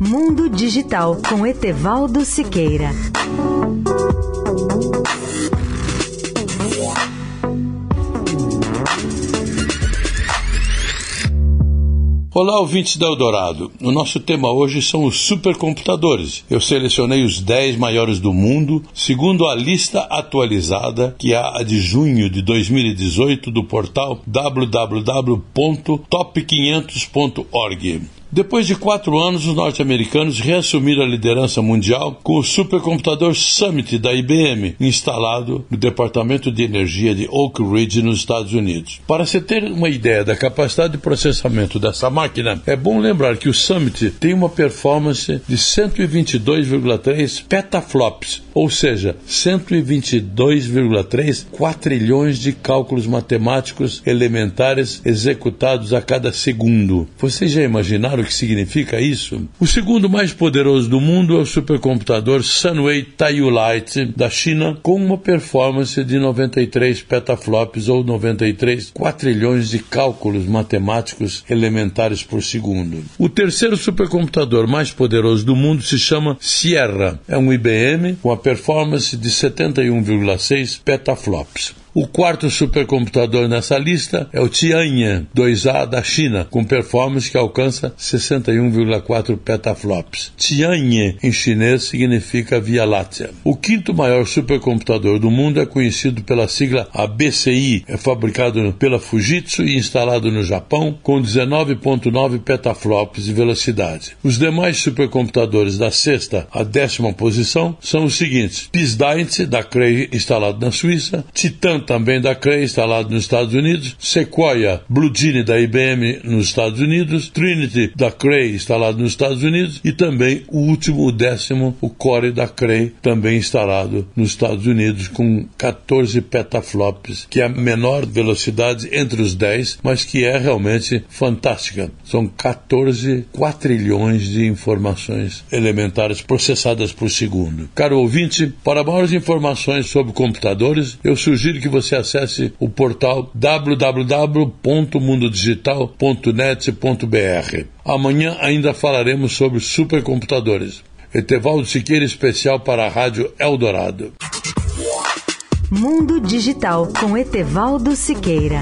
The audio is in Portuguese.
Mundo Digital com Etevaldo Siqueira. Olá, ouvintes da Eldorado. O nosso tema hoje são os supercomputadores. Eu selecionei os 10 maiores do mundo, segundo a lista atualizada, que é a de junho de 2018, do portal www.top500.org. Depois de quatro anos, os norte-americanos reassumiram a liderança mundial com o supercomputador Summit da IBM, instalado no Departamento de Energia de Oak Ridge, nos Estados Unidos. Para se ter uma ideia da capacidade de processamento dessa máquina, é bom lembrar que o Summit tem uma performance de 122,3 petaflops, ou seja, 122,3 quatrilhões de cálculos matemáticos elementares executados a cada segundo. Vocês já imaginaram que significa isso? O segundo mais poderoso do mundo é o supercomputador Sunway Taiyulight da China, com uma performance de 93 petaflops ou 93 quatrilhões de cálculos matemáticos elementares por segundo. O terceiro supercomputador mais poderoso do mundo se chama Sierra. É um IBM com a performance de 71,6 petaflops. O quarto supercomputador nessa lista é o Tianhe 2A da China, com performance que alcança 61,4 petaflops. Tianhe em chinês significa Via Láctea. O quinto maior supercomputador do mundo é conhecido pela sigla ABCI, é fabricado pela Fujitsu e instalado no Japão, com 19,9 petaflops de velocidade. Os demais supercomputadores da sexta à décima posição são os seguintes: Pisdaint da Cray instalado na Suíça, Titan também da Cray, instalado nos Estados Unidos, Sequoia Blue Gene da IBM nos Estados Unidos, Trinity da Cray, instalado nos Estados Unidos, e também o último, o décimo, o Core da Cray, também instalado nos Estados Unidos, com 14 petaflops, que é a menor velocidade entre os 10, mas que é realmente fantástica. São 14 quatrilhões de informações elementares processadas por segundo. Caro ouvinte, para maiores informações sobre computadores, eu sugiro que você acesse o portal www.mundodigital.net.br. Amanhã ainda falaremos sobre supercomputadores. Etevaldo Siqueira, especial para a Rádio Eldorado. Mundo Digital com Etevaldo Siqueira.